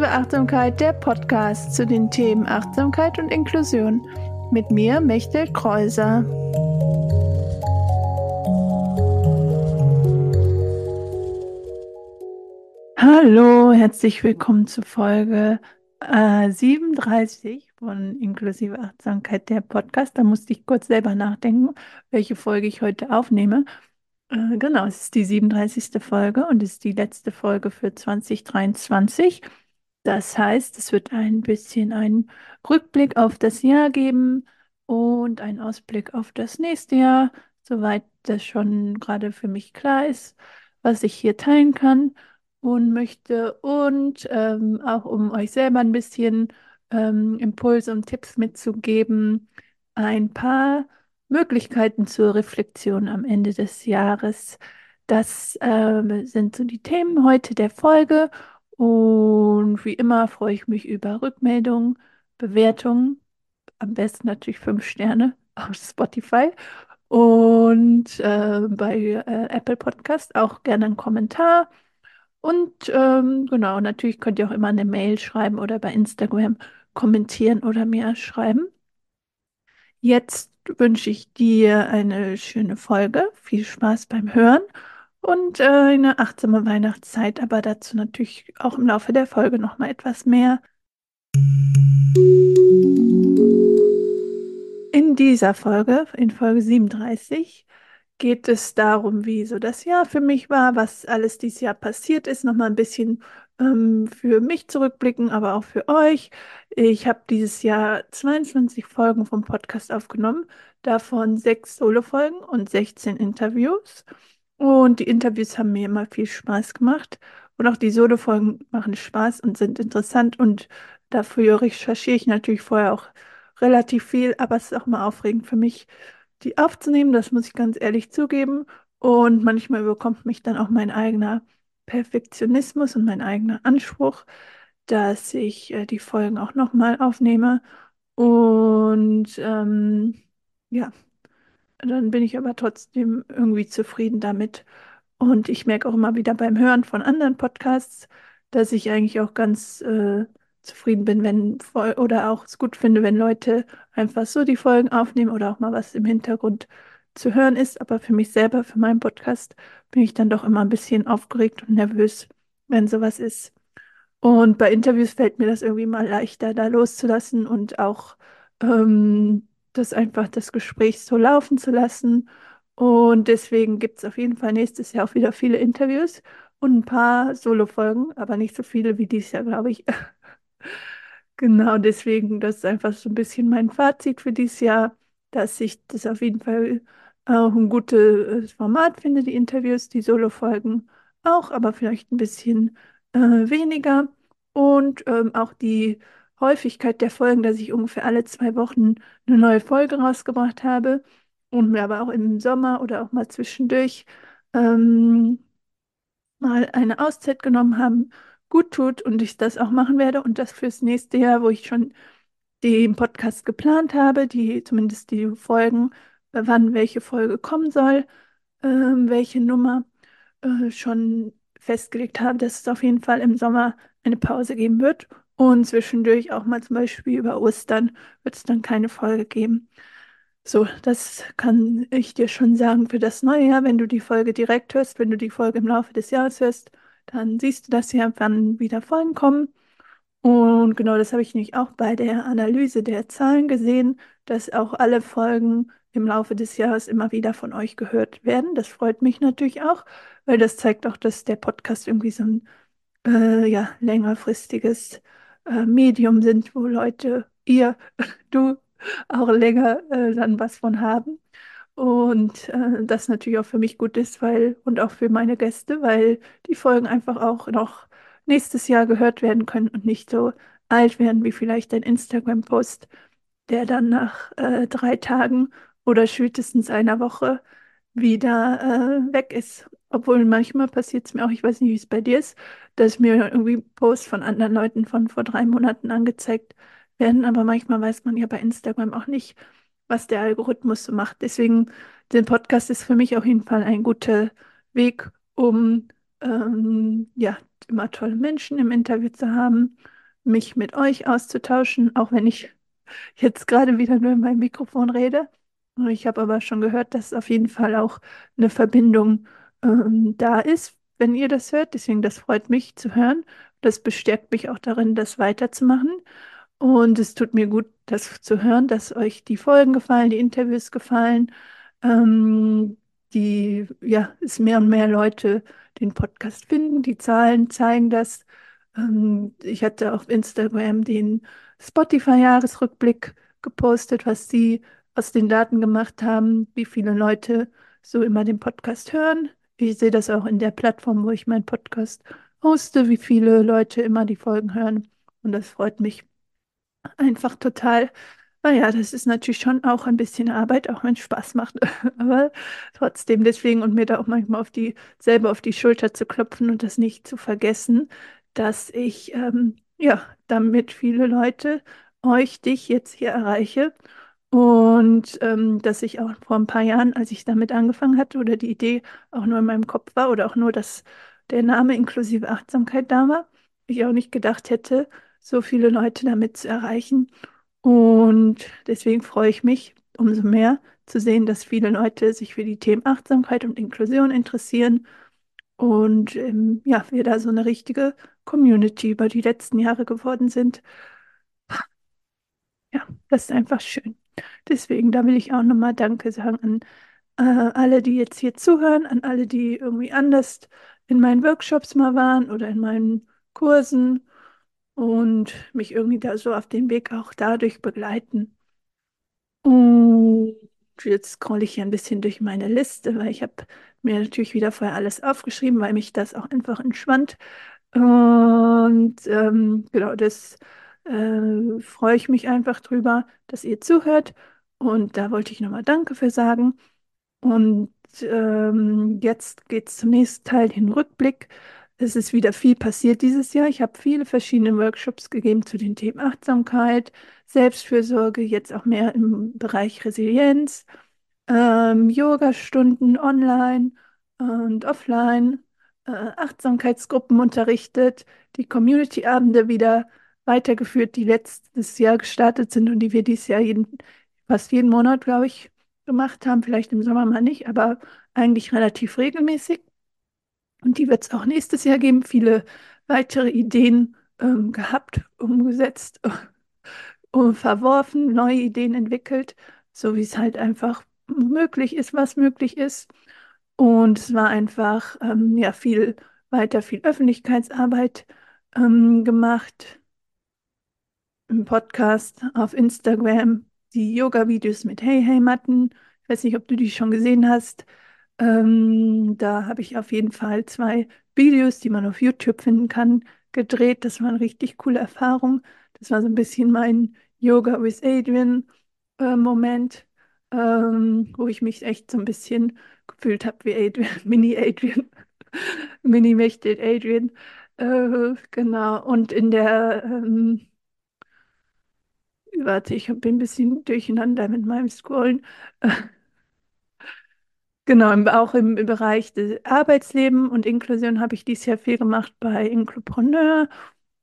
Inklusive Achtsamkeit, der Podcast zu den Themen Achtsamkeit und Inklusion. Mit mir, Mechtel Kreuser. Hallo, herzlich willkommen zu Folge äh, 37 von Inklusive Achtsamkeit, der Podcast. Da musste ich kurz selber nachdenken, welche Folge ich heute aufnehme. Äh, genau, es ist die 37. Folge und es ist die letzte Folge für 2023. Das heißt, es wird ein bisschen einen Rückblick auf das Jahr geben und einen Ausblick auf das nächste Jahr, soweit das schon gerade für mich klar ist, was ich hier teilen kann und möchte. Und ähm, auch um euch selber ein bisschen ähm, Impulse und Tipps mitzugeben, ein paar Möglichkeiten zur Reflexion am Ende des Jahres. Das äh, sind so die Themen heute der Folge. Und wie immer freue ich mich über Rückmeldungen, Bewertungen. Am besten natürlich fünf Sterne auf Spotify. Und äh, bei äh, Apple Podcast auch gerne einen Kommentar. Und ähm, genau, natürlich könnt ihr auch immer eine Mail schreiben oder bei Instagram kommentieren oder mir schreiben. Jetzt wünsche ich dir eine schöne Folge, viel Spaß beim Hören und äh, eine achtsame Weihnachtszeit, aber dazu natürlich auch im Laufe der Folge noch mal etwas mehr. In dieser Folge, in Folge 37, geht es darum, wie so das Jahr für mich war, was alles dieses Jahr passiert ist, noch mal ein bisschen ähm, für mich zurückblicken, aber auch für euch. Ich habe dieses Jahr 22 Folgen vom Podcast aufgenommen, davon sechs Solo-Folgen und 16 Interviews. Und die Interviews haben mir immer viel Spaß gemacht. Und auch die Solo-Folgen machen Spaß und sind interessant. Und dafür recherchiere ich natürlich vorher auch relativ viel, aber es ist auch mal aufregend für mich, die aufzunehmen. Das muss ich ganz ehrlich zugeben. Und manchmal überkommt mich dann auch mein eigener Perfektionismus und mein eigener Anspruch, dass ich äh, die Folgen auch nochmal aufnehme. Und ähm, ja, dann bin ich aber trotzdem irgendwie zufrieden damit. Und ich merke auch immer wieder beim Hören von anderen Podcasts, dass ich eigentlich auch ganz äh, zufrieden bin, wenn oder auch es gut finde, wenn Leute einfach so die Folgen aufnehmen oder auch mal was im Hintergrund zu hören ist. Aber für mich selber, für meinen Podcast, bin ich dann doch immer ein bisschen aufgeregt und nervös, wenn sowas ist. Und bei Interviews fällt mir das irgendwie mal leichter, da loszulassen und auch ähm, das einfach das Gespräch so laufen zu lassen. Und deswegen gibt es auf jeden Fall nächstes Jahr auch wieder viele Interviews und ein paar Solo-Folgen, aber nicht so viele wie dieses Jahr, glaube ich. Genau, deswegen, das ist einfach so ein bisschen mein Fazit für dieses Jahr, dass ich das auf jeden Fall auch ein gutes Format finde, die Interviews, die Solo-Folgen auch, aber vielleicht ein bisschen äh, weniger. Und ähm, auch die Häufigkeit der Folgen, dass ich ungefähr alle zwei Wochen eine neue Folge rausgebracht habe und mir aber auch im Sommer oder auch mal zwischendurch ähm, mal eine Auszeit genommen haben, gut tut und ich das auch machen werde und das fürs nächste Jahr, wo ich schon den Podcast geplant habe, die zumindest die Folgen wann welche Folge kommen soll, äh, welche Nummer äh, schon festgelegt habe, dass es auf jeden Fall im Sommer eine Pause geben wird. Und zwischendurch auch mal zum Beispiel über Ostern wird es dann keine Folge geben. So, das kann ich dir schon sagen für das neue Jahr. Wenn du die Folge direkt hörst, wenn du die Folge im Laufe des Jahres hörst, dann siehst du das ja, wann wieder Folgen kommen. Und genau das habe ich nämlich auch bei der Analyse der Zahlen gesehen, dass auch alle Folgen im Laufe des Jahres immer wieder von euch gehört werden. Das freut mich natürlich auch, weil das zeigt auch, dass der Podcast irgendwie so ein äh, ja, längerfristiges äh, Medium sind, wo Leute, ihr, du auch länger äh, dann was von haben. Und äh, das natürlich auch für mich gut ist, weil und auch für meine Gäste, weil die Folgen einfach auch noch nächstes Jahr gehört werden können und nicht so alt werden wie vielleicht ein Instagram-Post, der dann nach äh, drei Tagen oder spätestens einer Woche wieder äh, weg ist. Obwohl manchmal passiert es mir auch, ich weiß nicht, wie es bei dir ist, dass mir irgendwie Posts von anderen Leuten von vor drei Monaten angezeigt werden, aber manchmal weiß man ja bei Instagram auch nicht, was der Algorithmus so macht. Deswegen, der Podcast ist für mich auf jeden Fall ein guter Weg, um ähm, ja, immer tolle Menschen im Interview zu haben, mich mit euch auszutauschen, auch wenn ich jetzt gerade wieder nur in meinem Mikrofon rede. Ich habe aber schon gehört, dass auf jeden Fall auch eine Verbindung ähm, da ist, wenn ihr das hört. Deswegen, das freut mich zu hören. Das bestärkt mich auch darin, das weiterzumachen. Und es tut mir gut, das zu hören, dass euch die Folgen gefallen, die Interviews gefallen, ähm, die, ja, es mehr und mehr Leute den Podcast finden. Die Zahlen zeigen das. Ähm, ich hatte auf Instagram den Spotify-Jahresrückblick gepostet, was sie aus den Daten gemacht haben, wie viele Leute so immer den Podcast hören. Ich sehe das auch in der Plattform, wo ich meinen Podcast hoste, wie viele Leute immer die Folgen hören. Und das freut mich einfach total. Naja, das ist natürlich schon auch ein bisschen Arbeit, auch wenn es Spaß macht. Aber trotzdem deswegen und mir da auch manchmal auf die, selber auf die Schulter zu klopfen und das nicht zu vergessen, dass ich ähm, ja damit viele Leute, euch, dich jetzt hier erreiche. Und ähm, dass ich auch vor ein paar Jahren, als ich damit angefangen hatte oder die Idee auch nur in meinem Kopf war oder auch nur, dass der Name inklusive Achtsamkeit da war, ich auch nicht gedacht hätte, so viele Leute damit zu erreichen. Und deswegen freue ich mich umso mehr zu sehen, dass viele Leute sich für die Themen Achtsamkeit und Inklusion interessieren und ähm, ja, wir da so eine richtige Community über die letzten Jahre geworden sind. Ja, das ist einfach schön. Deswegen, da will ich auch nochmal Danke sagen an äh, alle, die jetzt hier zuhören, an alle, die irgendwie anders in meinen Workshops mal waren oder in meinen Kursen und mich irgendwie da so auf den Weg auch dadurch begleiten. Und jetzt scrolle ich hier ein bisschen durch meine Liste, weil ich habe mir natürlich wieder vorher alles aufgeschrieben, weil mich das auch einfach entschwand. Und ähm, genau, das äh, freue ich mich einfach drüber, dass ihr zuhört. Und da wollte ich nochmal Danke für sagen. Und ähm, jetzt geht es zum nächsten Teil, den Rückblick. Es ist wieder viel passiert dieses Jahr. Ich habe viele verschiedene Workshops gegeben zu den Themen Achtsamkeit, Selbstfürsorge, jetzt auch mehr im Bereich Resilienz, ähm, Yoga-Stunden online und offline, äh, Achtsamkeitsgruppen unterrichtet, die Community-Abende wieder weitergeführt, die letztes Jahr gestartet sind und die wir dieses Jahr jeden, fast jeden Monat, glaube ich, gemacht haben. Vielleicht im Sommer mal nicht, aber eigentlich relativ regelmäßig. Und die wird es auch nächstes Jahr geben. Viele weitere Ideen ähm, gehabt, umgesetzt, verworfen, neue Ideen entwickelt, so wie es halt einfach möglich ist, was möglich ist. Und es war einfach ähm, ja viel weiter, viel Öffentlichkeitsarbeit ähm, gemacht im Podcast, auf Instagram, die Yoga-Videos mit Hey Hey Matten. Ich weiß nicht, ob du die schon gesehen hast. Ähm, da habe ich auf jeden Fall zwei Videos, die man auf YouTube finden kann, gedreht. Das war eine richtig coole Erfahrung. Das war so ein bisschen mein Yoga with Adrian äh, Moment, ähm, wo ich mich echt so ein bisschen gefühlt habe wie Adrian, Mini Adrian, Mini Mächtet Adrian. Äh, genau. Und in der ähm, Warte, ich bin ein bisschen durcheinander mit meinem Scrollen. Genau, auch im, im Bereich des Arbeitsleben und Inklusion habe ich dieses Jahr viel gemacht bei Inklupreneur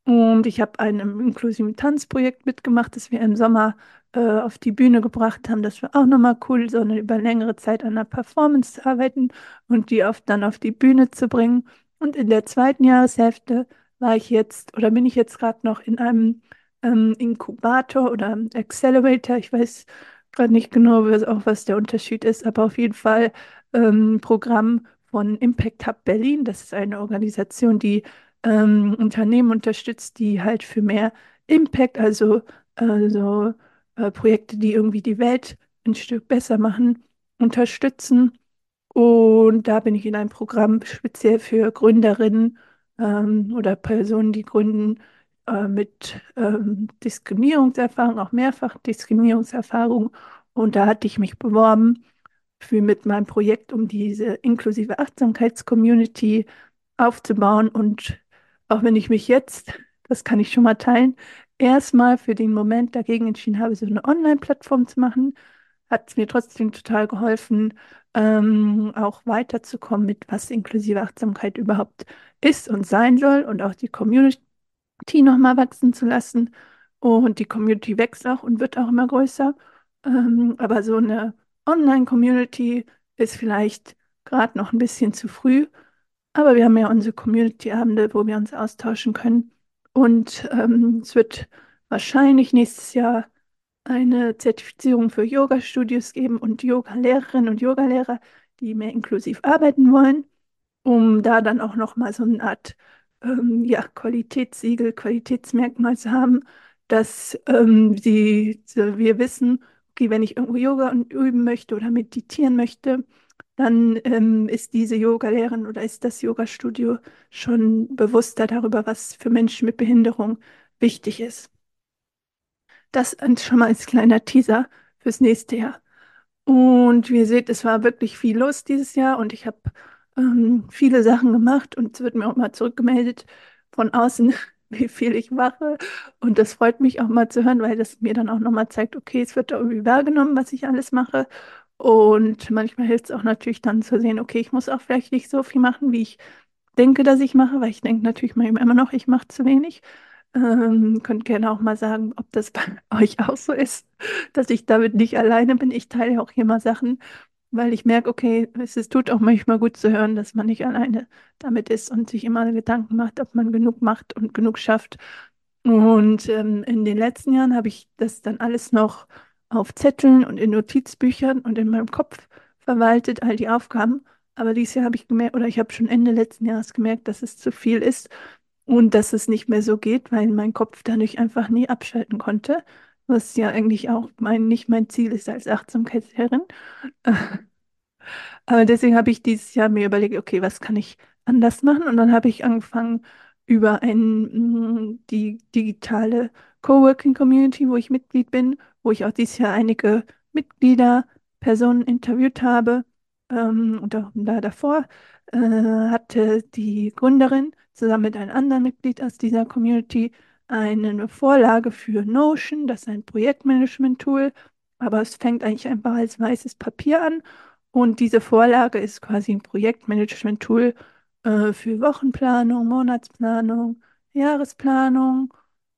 und ich habe ein inklusiven Tanzprojekt mitgemacht, das wir im Sommer äh, auf die Bühne gebracht haben. Das war auch nochmal cool, so über längere Zeit an einer Performance zu arbeiten und die auf, dann auf die Bühne zu bringen. Und in der zweiten Jahreshälfte war ich jetzt oder bin ich jetzt gerade noch in einem ähm, Inkubator oder Accelerator. Ich weiß gerade nicht genau, was, auch was der Unterschied ist, aber auf jeden Fall ähm, Programm von Impact Hub Berlin. Das ist eine Organisation, die ähm, Unternehmen unterstützt, die halt für mehr Impact, also, also äh, Projekte, die irgendwie die Welt ein Stück besser machen, unterstützen. Und da bin ich in einem Programm speziell für Gründerinnen ähm, oder Personen, die gründen, äh, mit ähm, Diskriminierungserfahrung, auch mehrfach Diskriminierungserfahrung. Und da hatte ich mich beworben für mit meinem Projekt, um diese inklusive Achtsamkeitscommunity aufzubauen. Und auch wenn ich mich jetzt, das kann ich schon mal teilen, erstmal für den Moment dagegen entschieden habe, so eine Online-Plattform zu machen, hat es mir trotzdem total geholfen, ähm, auch weiterzukommen mit, was inklusive Achtsamkeit überhaupt ist und sein soll und auch die Community nochmal wachsen zu lassen. Und die Community wächst auch und wird auch immer größer. Ähm, aber so eine Online-Community ist vielleicht gerade noch ein bisschen zu früh. Aber wir haben ja unsere Community-Abende, wo wir uns austauschen können. Und ähm, es wird wahrscheinlich nächstes Jahr eine Zertifizierung für Yoga-Studios geben und Yoga-Lehrerinnen und Yogalehrer, die mehr inklusiv arbeiten wollen, um da dann auch nochmal so eine Art ähm, ja, Qualitätssiegel, Qualitätsmerkmal zu haben, dass ähm, sie, so wir wissen, okay, wenn ich irgendwo Yoga üben möchte oder meditieren möchte, dann ähm, ist diese Yogalehrerin oder ist das Yoga-Studio schon bewusster darüber, was für Menschen mit Behinderung wichtig ist. Das schon mal als kleiner Teaser fürs nächste Jahr. Und wie ihr seht, es war wirklich viel los dieses Jahr und ich habe ähm, viele Sachen gemacht und es wird mir auch mal zurückgemeldet von außen, wie viel ich mache. Und das freut mich auch mal zu hören, weil das mir dann auch nochmal zeigt, okay, es wird da irgendwie wahrgenommen, was ich alles mache. Und manchmal hilft es auch natürlich dann zu sehen, okay, ich muss auch vielleicht nicht so viel machen, wie ich denke, dass ich mache, weil ich denke natürlich manchmal immer noch, ich mache zu wenig. Ähm, könnt gerne auch mal sagen, ob das bei euch auch so ist, dass ich damit nicht alleine bin. Ich teile auch hier mal Sachen, weil ich merke, okay, es tut auch manchmal gut zu hören, dass man nicht alleine damit ist und sich immer Gedanken macht, ob man genug macht und genug schafft. Und ähm, in den letzten Jahren habe ich das dann alles noch auf Zetteln und in Notizbüchern und in meinem Kopf verwaltet, all die Aufgaben. Aber dieses Jahr habe ich gemerkt, oder ich habe schon Ende letzten Jahres gemerkt, dass es zu viel ist und dass es nicht mehr so geht, weil mein Kopf dadurch einfach nie abschalten konnte, was ja eigentlich auch mein, nicht mein Ziel ist als Achtsamkeitslehrerin. Aber deswegen habe ich dieses Jahr mir überlegt, okay, was kann ich anders machen? Und dann habe ich angefangen, über ein, mm, die digitale Coworking Community, wo ich Mitglied bin, wo ich auch dieses Jahr einige Mitglieder, Personen interviewt habe. Ähm, und auch da davor äh, hatte die Gründerin zusammen mit einem anderen Mitglied aus dieser Community eine Vorlage für Notion, das ist ein Projektmanagement-Tool, aber es fängt eigentlich einfach als weißes Papier an. Und diese Vorlage ist quasi ein Projektmanagement-Tool äh, für Wochenplanung, Monatsplanung, Jahresplanung,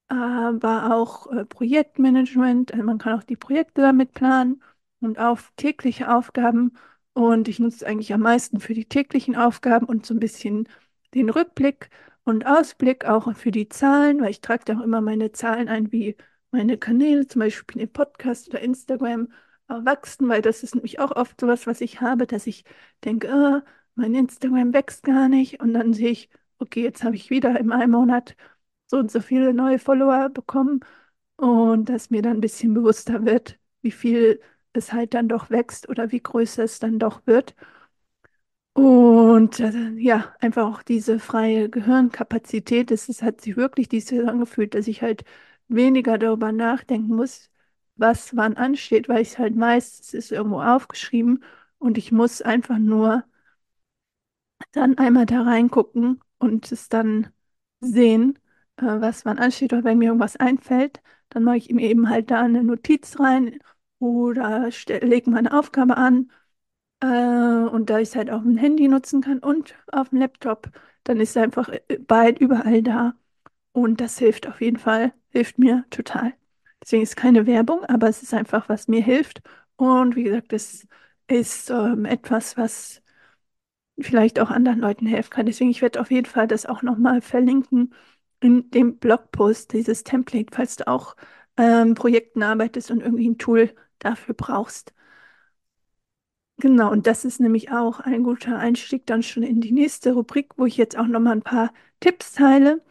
aber auch äh, Projektmanagement. Also man kann auch die Projekte damit planen und auf tägliche Aufgaben. Und ich nutze es eigentlich am meisten für die täglichen Aufgaben und so ein bisschen den Rückblick und Ausblick auch für die Zahlen, weil ich trage da auch immer meine Zahlen ein, wie meine Kanäle, zum Beispiel den Podcast oder Instagram, wachsen, weil das ist nämlich auch oft sowas, was ich habe, dass ich denke, oh, mein Instagram wächst gar nicht und dann sehe ich, okay, jetzt habe ich wieder in einem Monat so und so viele neue Follower bekommen und dass mir dann ein bisschen bewusster wird, wie viel es halt dann doch wächst oder wie größer es dann doch wird. Und äh, ja, einfach auch diese freie Gehirnkapazität, das hat sich wirklich dieses Jahr angefühlt, dass ich halt weniger darüber nachdenken muss, was wann ansteht, weil ich halt weiß, es ist irgendwo aufgeschrieben und ich muss einfach nur dann einmal da reingucken und es dann sehen, äh, was wann ansteht. Oder wenn mir irgendwas einfällt, dann mache ich mir eben halt da eine Notiz rein oder lege meine Aufgabe an äh, und da ich es halt auf dem Handy nutzen kann und auf dem Laptop, dann ist es einfach äh, bald überall da. Und das hilft auf jeden Fall, hilft mir total. Deswegen ist es keine Werbung, aber es ist einfach, was mir hilft. Und wie gesagt, es ist ähm, etwas, was vielleicht auch anderen Leuten helfen kann. Deswegen, ich werde auf jeden Fall das auch nochmal verlinken in dem Blogpost, dieses Template, falls du auch ähm, Projekten arbeitest und irgendwie ein Tool dafür brauchst. Genau, und das ist nämlich auch ein guter Einstieg dann schon in die nächste Rubrik, wo ich jetzt auch nochmal ein paar Tipps teile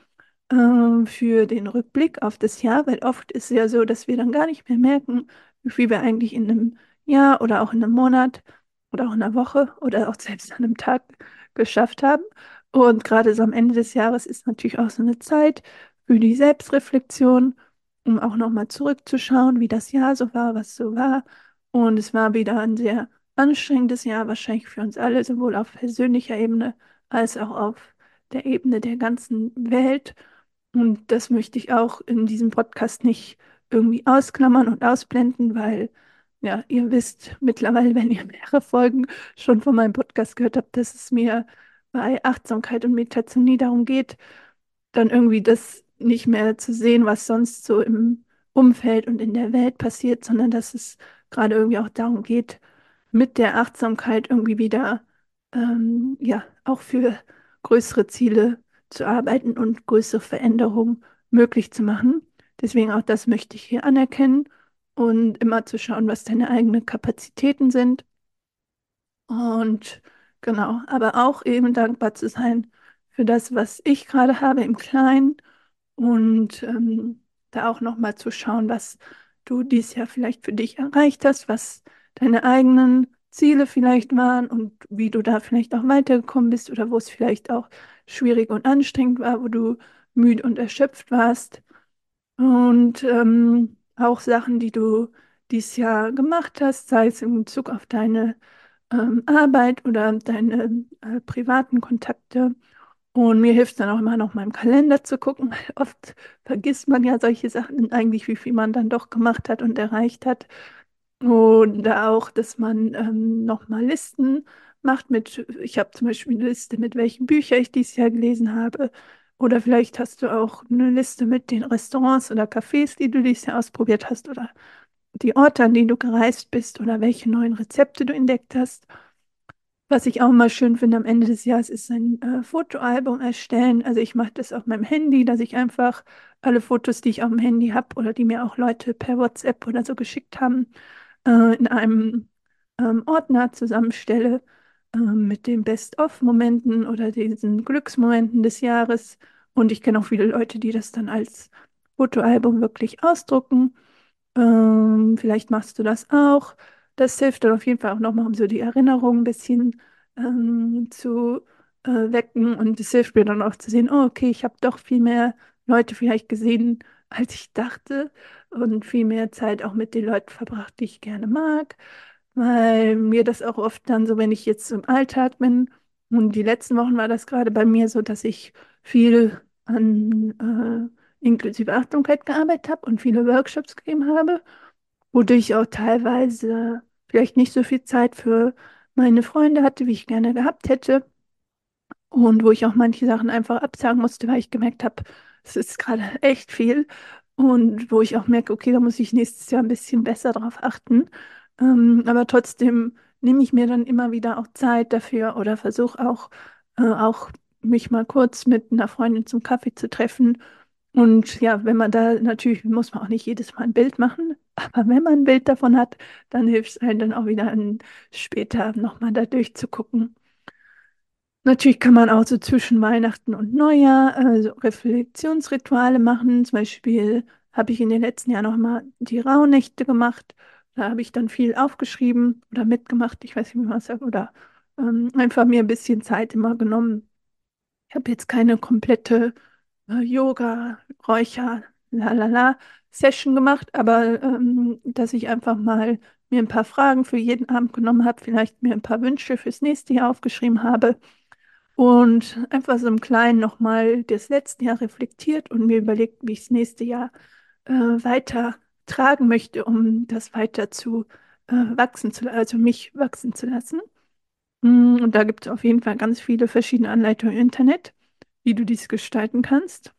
äh, für den Rückblick auf das Jahr, weil oft ist es ja so, dass wir dann gar nicht mehr merken, wie viel wir eigentlich in einem Jahr oder auch in einem Monat oder auch in einer Woche oder auch selbst an einem Tag geschafft haben. Und gerade so am Ende des Jahres ist natürlich auch so eine Zeit für die Selbstreflexion, um auch nochmal zurückzuschauen, wie das Jahr so war, was so war. Und es war wieder ein sehr anstrengendes Jahr, wahrscheinlich für uns alle, sowohl auf persönlicher Ebene als auch auf der Ebene der ganzen Welt. Und das möchte ich auch in diesem Podcast nicht irgendwie ausklammern und ausblenden, weil ja, ihr wisst mittlerweile, wenn ihr mehrere Folgen schon von meinem Podcast gehört habt, dass es mir bei Achtsamkeit und Meditation nie darum geht, dann irgendwie das nicht mehr zu sehen, was sonst so im Umfeld und in der Welt passiert, sondern dass es gerade irgendwie auch darum geht, mit der Achtsamkeit irgendwie wieder, ähm, ja, auch für größere Ziele zu arbeiten und größere Veränderungen möglich zu machen. Deswegen auch das möchte ich hier anerkennen und immer zu schauen, was deine eigenen Kapazitäten sind. Und genau, aber auch eben dankbar zu sein für das, was ich gerade habe im Kleinen und ähm, da auch nochmal zu schauen, was du dieses Jahr vielleicht für dich erreicht hast, was deine eigenen Ziele vielleicht waren und wie du da vielleicht auch weitergekommen bist oder wo es vielleicht auch schwierig und anstrengend war, wo du müde und erschöpft warst. Und ähm, auch Sachen, die du dieses Jahr gemacht hast, sei es in Bezug auf deine ähm, Arbeit oder deine äh, privaten Kontakte. Und mir hilft dann auch immer noch mal im Kalender zu gucken. Oft vergisst man ja solche Sachen eigentlich, wie viel man dann doch gemacht hat und erreicht hat. Und auch, dass man ähm, noch mal Listen macht mit, ich habe zum Beispiel eine Liste mit welchen Büchern ich dieses Jahr gelesen habe. Oder vielleicht hast du auch eine Liste mit den Restaurants oder Cafés, die du dieses Jahr ausprobiert hast oder die Orte, an die du gereist bist oder welche neuen Rezepte du entdeckt hast. Was ich auch mal schön finde am Ende des Jahres ist ein äh, Fotoalbum erstellen. Also ich mache das auf meinem Handy, dass ich einfach alle Fotos, die ich auf dem Handy habe oder die mir auch Leute per WhatsApp oder so geschickt haben, äh, in einem ähm, Ordner zusammenstelle äh, mit den Best-of-Momenten oder diesen Glücksmomenten des Jahres. Und ich kenne auch viele Leute, die das dann als Fotoalbum wirklich ausdrucken. Ähm, vielleicht machst du das auch. Das hilft dann auf jeden Fall auch nochmal, um so die Erinnerung ein bisschen ähm, zu äh, wecken. Und es hilft mir dann auch zu sehen, oh, okay, ich habe doch viel mehr Leute vielleicht gesehen, als ich dachte. Und viel mehr Zeit auch mit den Leuten verbracht, die ich gerne mag. Weil mir das auch oft dann so, wenn ich jetzt im Alltag bin, und die letzten Wochen war das gerade bei mir so, dass ich viel an äh, inklusive Achtsamkeit gearbeitet habe und viele Workshops gegeben habe, wodurch ich auch teilweise vielleicht nicht so viel Zeit für meine Freunde hatte, wie ich gerne gehabt hätte. Und wo ich auch manche Sachen einfach absagen musste, weil ich gemerkt habe, es ist gerade echt viel. Und wo ich auch merke, okay, da muss ich nächstes Jahr ein bisschen besser drauf achten. Ähm, aber trotzdem nehme ich mir dann immer wieder auch Zeit dafür oder versuche auch, äh, auch mich mal kurz mit einer Freundin zum Kaffee zu treffen. Und ja, wenn man da natürlich muss man auch nicht jedes Mal ein Bild machen, aber wenn man ein Bild davon hat, dann hilft es einem dann auch wieder später nochmal da durchzugucken. Natürlich kann man auch so zwischen Weihnachten und Neujahr also Reflexionsrituale machen. Zum Beispiel habe ich in den letzten Jahren noch mal die Rauhnächte gemacht. Da habe ich dann viel aufgeschrieben oder mitgemacht, ich weiß nicht, wie man es sagt, oder ähm, einfach mir ein bisschen Zeit immer genommen. Ich habe jetzt keine komplette äh, Yoga, Räucher, lalala Session gemacht, aber ähm, dass ich einfach mal mir ein paar Fragen für jeden Abend genommen habe, vielleicht mir ein paar Wünsche fürs nächste Jahr aufgeschrieben habe und einfach so im Kleinen nochmal das letzte Jahr reflektiert und mir überlegt, wie ich das nächste Jahr äh, weiter tragen möchte, um das weiter zu äh, wachsen zu, also mich wachsen zu lassen. Mm, Und da gibt es auf jeden Fall ganz viele verschiedene Anleitungen im Internet, wie du dies gestalten kannst.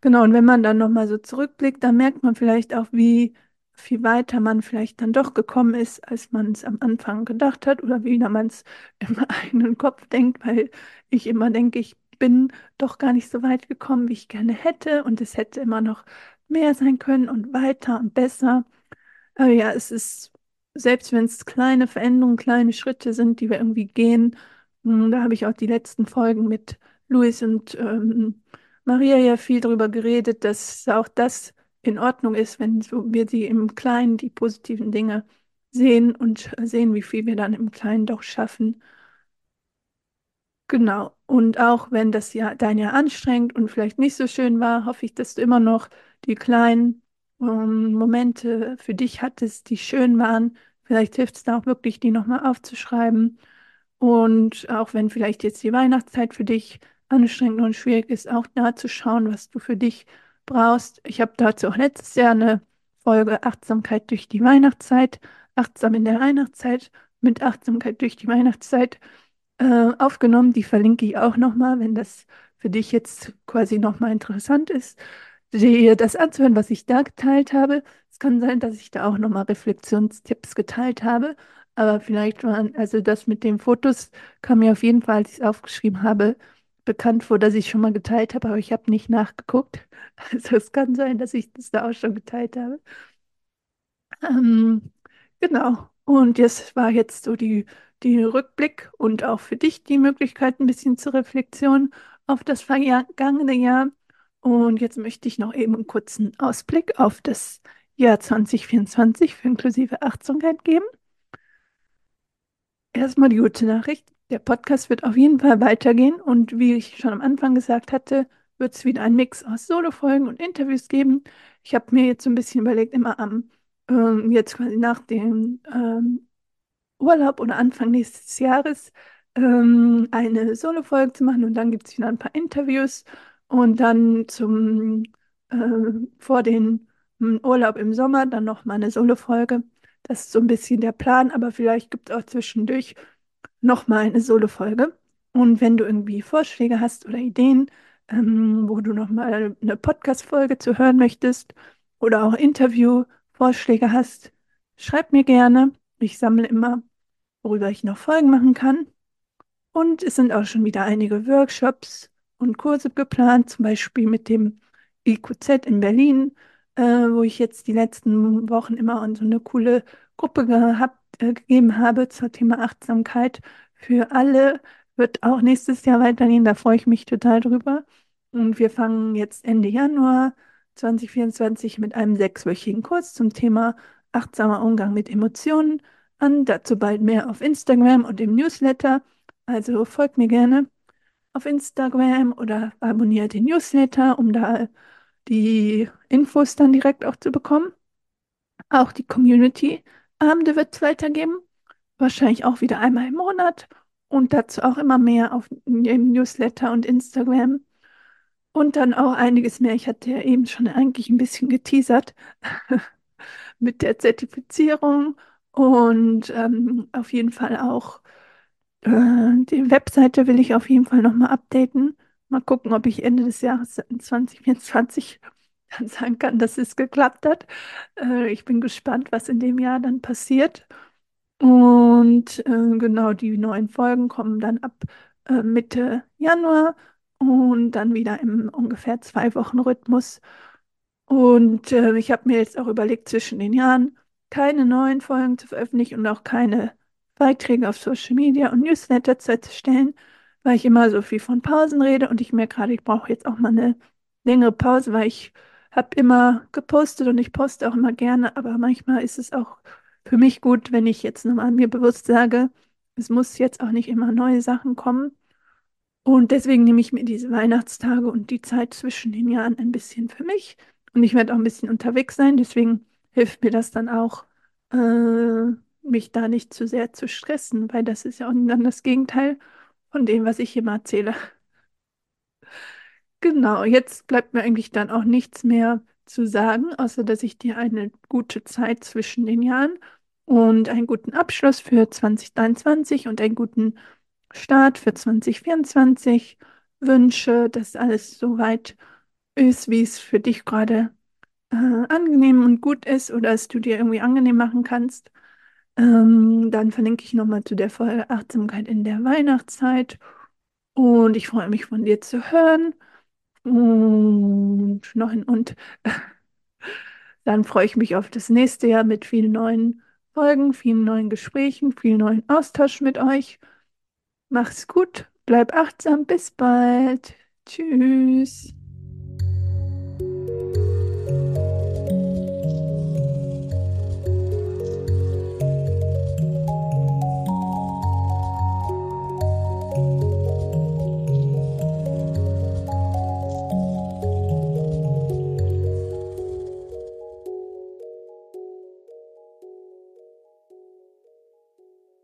Genau, und wenn man dann nochmal so zurückblickt, dann merkt man vielleicht auch, wie viel weiter man vielleicht dann doch gekommen ist, als man es am Anfang gedacht hat oder wie man es im eigenen Kopf denkt, weil ich immer denke, ich bin doch gar nicht so weit gekommen, wie ich gerne hätte und es hätte immer noch mehr sein können und weiter und besser. Aber ja, es ist, selbst wenn es kleine Veränderungen, kleine Schritte sind, die wir irgendwie gehen, mh, da habe ich auch die letzten Folgen mit Luis und ähm, Maria ja viel darüber geredet, dass auch das in Ordnung ist, wenn wir sie im Kleinen die positiven Dinge sehen und sehen, wie viel wir dann im Kleinen doch schaffen. Genau. Und auch wenn das Jahr, dein Jahr anstrengend und vielleicht nicht so schön war, hoffe ich, dass du immer noch die kleinen ähm, Momente für dich hattest, die schön waren. Vielleicht hilft es da auch wirklich, die nochmal aufzuschreiben. Und auch wenn vielleicht jetzt die Weihnachtszeit für dich anstrengend und schwierig ist, auch da zu schauen, was du für dich brauchst. Ich habe dazu auch letztes Jahr eine Folge Achtsamkeit durch die Weihnachtszeit, achtsam in der Weihnachtszeit, mit Achtsamkeit durch die Weihnachtszeit äh, aufgenommen. Die verlinke ich auch nochmal, wenn das für dich jetzt quasi nochmal interessant ist, dir das anzuhören, was ich da geteilt habe. Es kann sein, dass ich da auch nochmal Reflexionstipps geteilt habe, aber vielleicht waren, also das mit den Fotos kam mir auf jeden Fall, als ich es aufgeschrieben habe, bekannt vor, dass ich schon mal geteilt habe, aber ich habe nicht nachgeguckt. Also es kann sein, dass ich das da auch schon geteilt habe. Ähm, genau. Und das war jetzt so die, die Rückblick und auch für dich die Möglichkeit, ein bisschen zur Reflexion auf das vergangene Jahr. Und jetzt möchte ich noch eben einen kurzen Ausblick auf das Jahr 2024 für inklusive Achtsamkeit geben. Erstmal die gute Nachricht. Der Podcast wird auf jeden Fall weitergehen und wie ich schon am Anfang gesagt hatte, wird es wieder einen Mix aus Solo-Folgen und Interviews geben. Ich habe mir jetzt so ein bisschen überlegt, immer am, ähm, jetzt quasi nach dem ähm, Urlaub oder Anfang nächstes Jahres ähm, eine Solo-Folge zu machen und dann gibt es wieder ein paar Interviews und dann zum äh, vor den hm, Urlaub im Sommer dann noch mal eine Solo-Folge. Das ist so ein bisschen der Plan, aber vielleicht gibt es auch zwischendurch noch mal eine Solo-Folge. Und wenn du irgendwie Vorschläge hast oder Ideen, ähm, wo du noch mal eine Podcast-Folge zu hören möchtest oder auch Interview-Vorschläge hast, schreib mir gerne. Ich sammle immer, worüber ich noch Folgen machen kann. Und es sind auch schon wieder einige Workshops und Kurse geplant, zum Beispiel mit dem IQZ in Berlin äh, wo ich jetzt die letzten Wochen immer an so eine coole Gruppe gehabt, äh, gegeben habe zum Thema Achtsamkeit für alle. Wird auch nächstes Jahr weitergehen, da freue ich mich total drüber. Und wir fangen jetzt Ende Januar 2024 mit einem sechswöchigen Kurs zum Thema achtsamer Umgang mit Emotionen an. Dazu bald mehr auf Instagram und im Newsletter. Also folgt mir gerne auf Instagram oder abonniert den Newsletter, um da die Infos dann direkt auch zu bekommen. Auch die Community-Abende wird es weitergeben. Wahrscheinlich auch wieder einmal im Monat. Und dazu auch immer mehr auf dem Newsletter und Instagram. Und dann auch einiges mehr. Ich hatte ja eben schon eigentlich ein bisschen geteasert mit der Zertifizierung und ähm, auf jeden Fall auch äh, die Webseite will ich auf jeden Fall nochmal updaten. Mal gucken, ob ich Ende des Jahres 2024 dann sagen kann, dass es geklappt hat. Äh, ich bin gespannt, was in dem Jahr dann passiert. Und äh, genau, die neuen Folgen kommen dann ab äh, Mitte Januar und dann wieder im ungefähr zwei Wochen Rhythmus. Und äh, ich habe mir jetzt auch überlegt, zwischen den Jahren keine neuen Folgen zu veröffentlichen und auch keine Beiträge auf Social Media und Newsletter zu erstellen, weil ich immer so viel von Pausen rede und ich merke gerade, ich brauche jetzt auch mal eine längere Pause, weil ich habe immer gepostet und ich poste auch immer gerne, aber manchmal ist es auch für mich gut, wenn ich jetzt nochmal mir bewusst sage, es muss jetzt auch nicht immer neue Sachen kommen. Und deswegen nehme ich mir diese Weihnachtstage und die Zeit zwischen den Jahren ein bisschen für mich. Und ich werde auch ein bisschen unterwegs sein, deswegen hilft mir das dann auch, äh, mich da nicht zu sehr zu stressen, weil das ist ja auch dann das Gegenteil von dem, was ich immer erzähle. Genau, jetzt bleibt mir eigentlich dann auch nichts mehr zu sagen, außer dass ich dir eine gute Zeit zwischen den Jahren und einen guten Abschluss für 2023 und einen guten Start für 2024 wünsche, dass alles so weit ist, wie es für dich gerade äh, angenehm und gut ist oder dass du dir irgendwie angenehm machen kannst. Ähm, dann verlinke ich nochmal zu der Folge Achtsamkeit in der Weihnachtszeit. Und ich freue mich von dir zu hören. Und noch ein und dann freue ich mich auf das nächste Jahr mit vielen neuen Folgen, vielen neuen Gesprächen, vielen neuen Austausch mit euch. Mach's gut, bleib achtsam, bis bald. Tschüss.